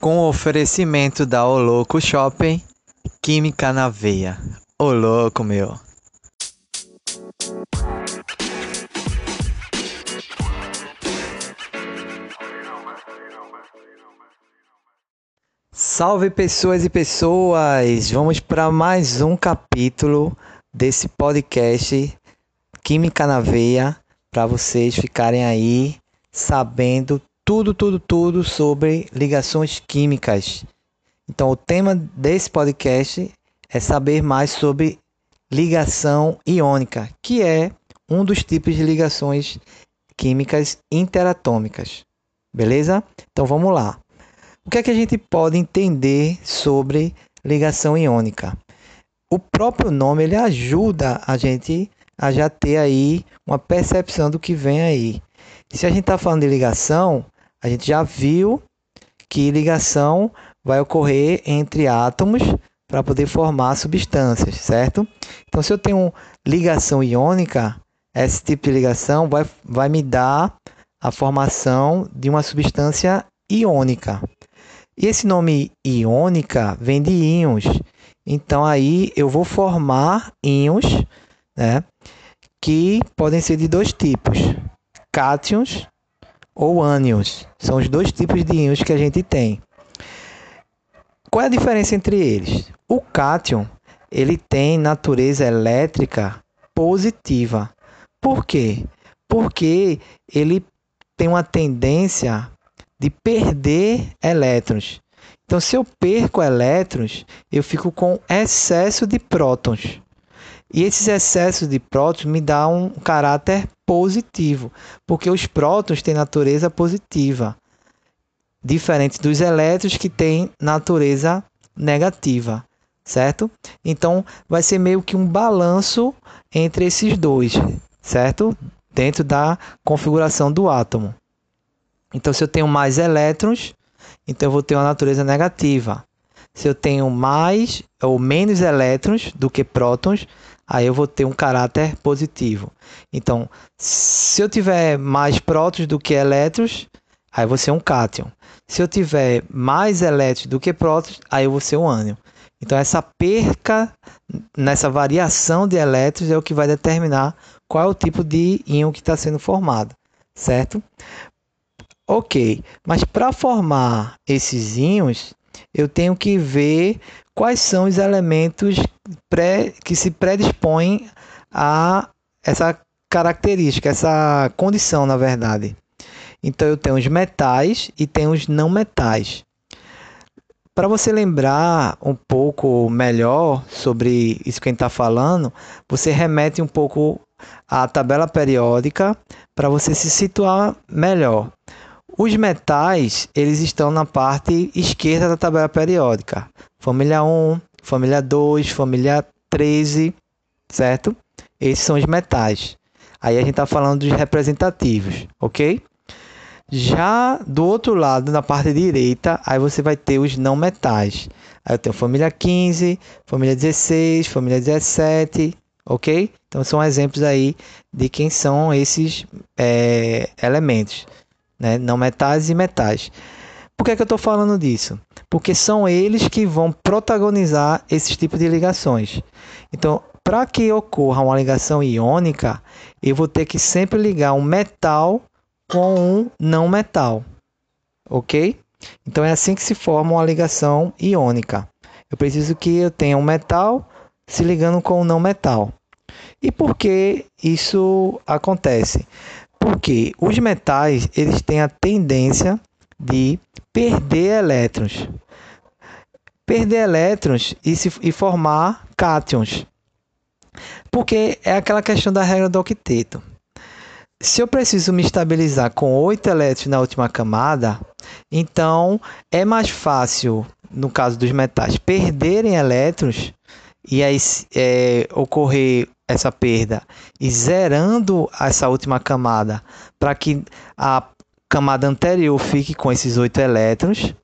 com o oferecimento da O Louco Shopping, Química na Veia. Ô louco, meu. Salve pessoas e pessoas! Vamos para mais um capítulo desse podcast Química na Veia, para vocês ficarem aí sabendo tudo, tudo, tudo sobre ligações químicas. Então, o tema desse podcast é saber mais sobre ligação iônica, que é um dos tipos de ligações químicas interatômicas. Beleza? Então, vamos lá. O que é que a gente pode entender sobre ligação iônica? O próprio nome ele ajuda a gente a já ter aí uma percepção do que vem aí. Se a gente está falando de ligação, a gente já viu que ligação vai ocorrer entre átomos para poder formar substâncias, certo? Então, se eu tenho ligação iônica, esse tipo de ligação vai, vai me dar a formação de uma substância iônica. E esse nome iônica vem de íons. Então, aí eu vou formar íons, né? Que podem ser de dois tipos: cátions ou ânions. São os dois tipos de íons que a gente tem. Qual é a diferença entre eles? O cátion, ele tem natureza elétrica positiva. Por quê? Porque ele tem uma tendência de perder elétrons. Então, se eu perco elétrons, eu fico com excesso de prótons. E esses excessos de prótons me dão um caráter positivo, porque os prótons têm natureza positiva, diferente dos elétrons que têm natureza negativa, certo? Então vai ser meio que um balanço entre esses dois, certo? Dentro da configuração do átomo. Então se eu tenho mais elétrons, então eu vou ter uma natureza negativa. Se eu tenho mais ou menos elétrons do que prótons, aí eu vou ter um caráter positivo. Então, se eu tiver mais prótons do que elétrons, aí eu vou ser um cátion. Se eu tiver mais elétrons do que prótons, aí eu vou ser um ânion. Então, essa perca nessa variação de elétrons é o que vai determinar qual é o tipo de íon que está sendo formado, certo? Ok, mas para formar esses íons, eu tenho que ver quais são os elementos pré, que se predispõem a essa característica, essa condição, na verdade. Então eu tenho os metais e tenho os não metais. Para você lembrar um pouco melhor sobre isso que a gente está falando, você remete um pouco à tabela periódica para você se situar melhor. Os metais, eles estão na parte esquerda da tabela periódica. Família 1, família 2, família 13, certo? Esses são os metais. Aí a gente está falando dos representativos, ok? Já do outro lado, na parte direita, aí você vai ter os não metais. Aí eu tenho família 15, família 16, família 17, ok? Então são exemplos aí de quem são esses é, elementos né? não metais e metais. Por que, é que eu estou falando disso? Porque são eles que vão protagonizar esses tipos de ligações. Então, para que ocorra uma ligação iônica, eu vou ter que sempre ligar um metal com um não metal. Ok? Então é assim que se forma uma ligação iônica. Eu preciso que eu tenha um metal se ligando com um não metal. E por que isso acontece? Porque os metais eles têm a tendência de perder elétrons. Perder elétrons e, se, e formar cátions. Porque é aquela questão da regra do octeto. Se eu preciso me estabilizar com 8 elétrons na última camada, então é mais fácil, no caso dos metais, perderem elétrons e aí é, ocorrer essa perda e zerando essa última camada para que a camada anterior fique com esses oito elétrons,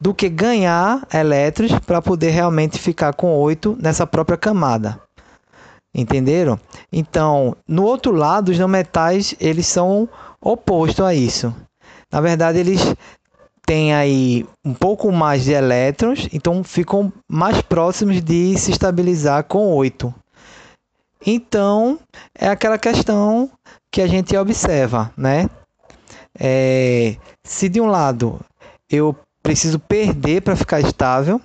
do que ganhar elétrons para poder realmente ficar com oito nessa própria camada. Entenderam? Então, no outro lado, os não metais eles são opostos a isso. Na verdade, eles tem aí um pouco mais de elétrons, então ficam mais próximos de se estabilizar com 8. Então, é aquela questão que a gente observa, né? É, se de um lado eu preciso perder para ficar estável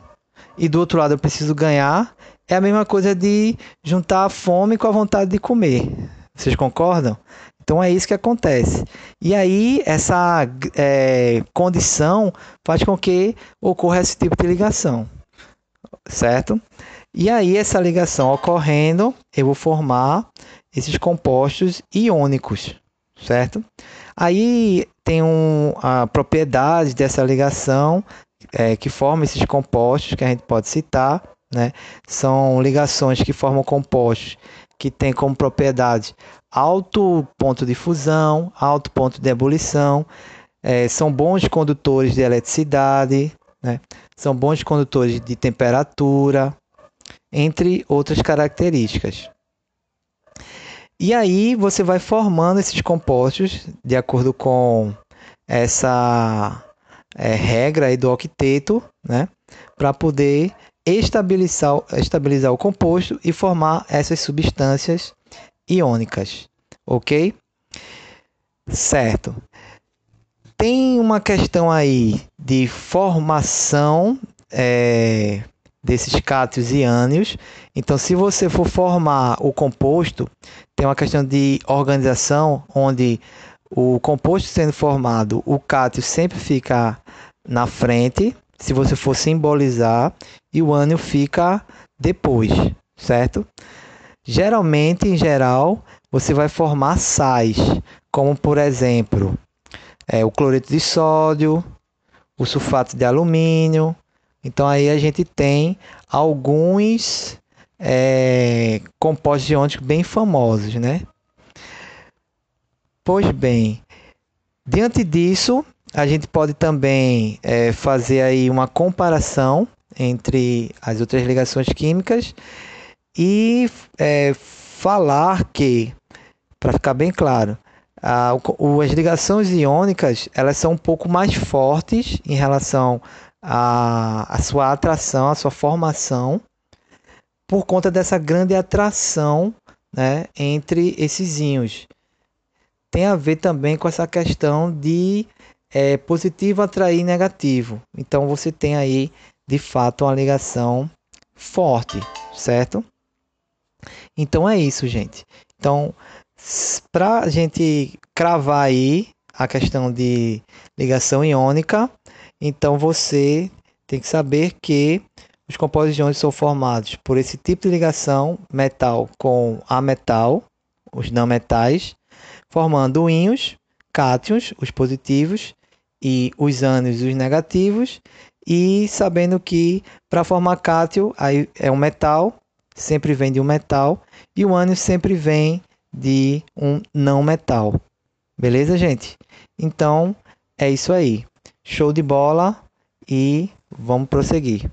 e do outro lado eu preciso ganhar, é a mesma coisa de juntar a fome com a vontade de comer. Vocês concordam? Então é isso que acontece. E aí essa é, condição faz com que ocorra esse tipo de ligação, certo? E aí essa ligação ocorrendo, eu vou formar esses compostos iônicos, certo? Aí tem um, a propriedade dessa ligação é, que forma esses compostos que a gente pode citar, né? São ligações que formam compostos que têm como propriedade alto ponto de fusão, alto ponto de ebulição, é, são bons condutores de eletricidade, né? são bons condutores de temperatura, entre outras características. E aí você vai formando esses compostos de acordo com essa é, regra do octeto, né? Para poder estabilizar, estabilizar o composto e formar essas substâncias iônicas, ok? Certo. Tem uma questão aí de formação é, desses cátions e ânions. Então, se você for formar o composto, tem uma questão de organização, onde o composto sendo formado, o cátion sempre fica na frente, se você for simbolizar, e o ânion fica depois, certo? Geralmente, em geral, você vai formar sais, como por exemplo, é, o cloreto de sódio, o sulfato de alumínio, então aí a gente tem alguns é, compostos iônicos bem famosos, né? Pois bem, diante disso, a gente pode também é, fazer aí uma comparação entre as outras ligações químicas e é, falar que, para ficar bem claro, a, o, as ligações iônicas elas são um pouco mais fortes em relação a sua atração, a sua formação, por conta dessa grande atração né, entre esses íons. Tem a ver também com essa questão de é, positivo atrair negativo. Então você tem aí de fato uma ligação forte, certo? Então é isso, gente. Então, para a gente cravar aí a questão de ligação iônica, então você tem que saber que os compostos de são formados por esse tipo de ligação metal com ametal, os não metais, formando íons, cátions, os positivos, e os ânions, os negativos, e sabendo que para formar cátion aí é um metal, sempre vem de um metal, e o ânion sempre vem de um não metal. Beleza, gente? Então é isso aí. Show de bola e vamos prosseguir.